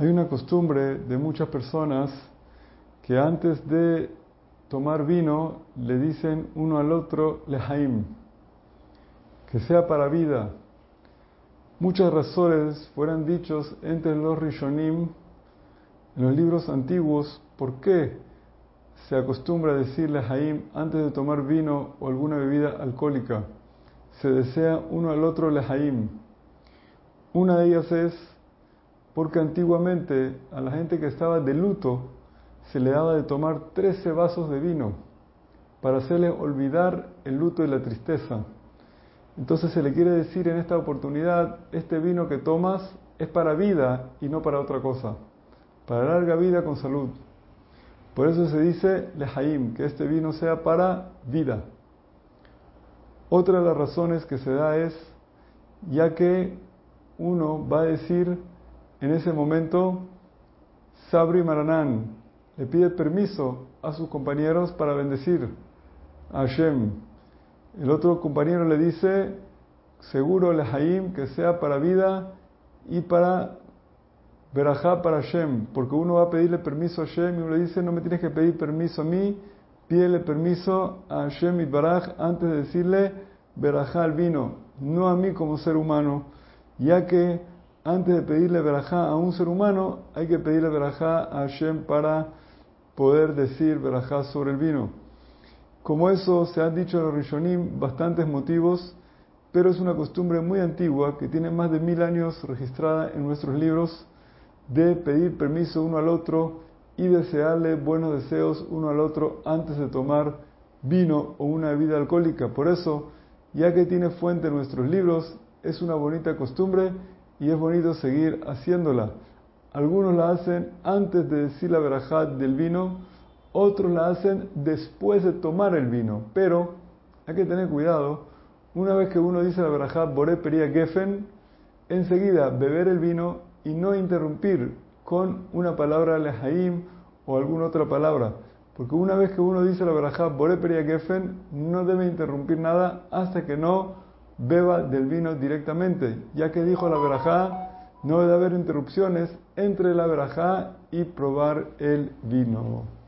Hay una costumbre de muchas personas que antes de tomar vino le dicen uno al otro lehaim, que sea para vida. Muchas razones fueran dichos entre los rishonim en los libros antiguos por qué se acostumbra a decir lehaim antes de tomar vino o alguna bebida alcohólica. Se desea uno al otro lehaim. Una de ellas es porque antiguamente a la gente que estaba de luto se le daba de tomar 13 vasos de vino para hacerle olvidar el luto y la tristeza. Entonces se le quiere decir en esta oportunidad, este vino que tomas es para vida y no para otra cosa, para larga vida con salud. Por eso se dice lehaim, que este vino sea para vida. Otra de las razones que se da es, ya que uno va a decir en ese momento, Sabri Maranán, le pide permiso a sus compañeros para bendecir a Hashem. El otro compañero le dice, seguro Lehaim, que sea para vida y para verajá para Hashem, porque uno va a pedirle permiso a Hashem y uno le dice, no me tienes que pedir permiso a mí, pídele permiso a Hashem y Baraj antes de decirle verajá al vino, no a mí como ser humano, ya que antes de pedirle verajá a un ser humano, hay que pedirle verajá a Hashem para poder decir verajá sobre el vino. Como eso se han dicho en los Rishonim bastantes motivos, pero es una costumbre muy antigua que tiene más de mil años registrada en nuestros libros de pedir permiso uno al otro y desearle buenos deseos uno al otro antes de tomar vino o una bebida alcohólica. Por eso, ya que tiene fuente en nuestros libros, es una bonita costumbre y es bonito seguir haciéndola. Algunos la hacen antes de decir la verajá del vino, otros la hacen después de tomar el vino. Pero hay que tener cuidado, una vez que uno dice la verajá Boré Peria Geffen, enseguida beber el vino y no interrumpir con una palabra lehaim o alguna otra palabra. Porque una vez que uno dice la verajá Boré Peria Geffen, no debe interrumpir nada hasta que no beba del vino directamente, ya que dijo la verajá, no debe haber interrupciones entre la verajá y probar el vino.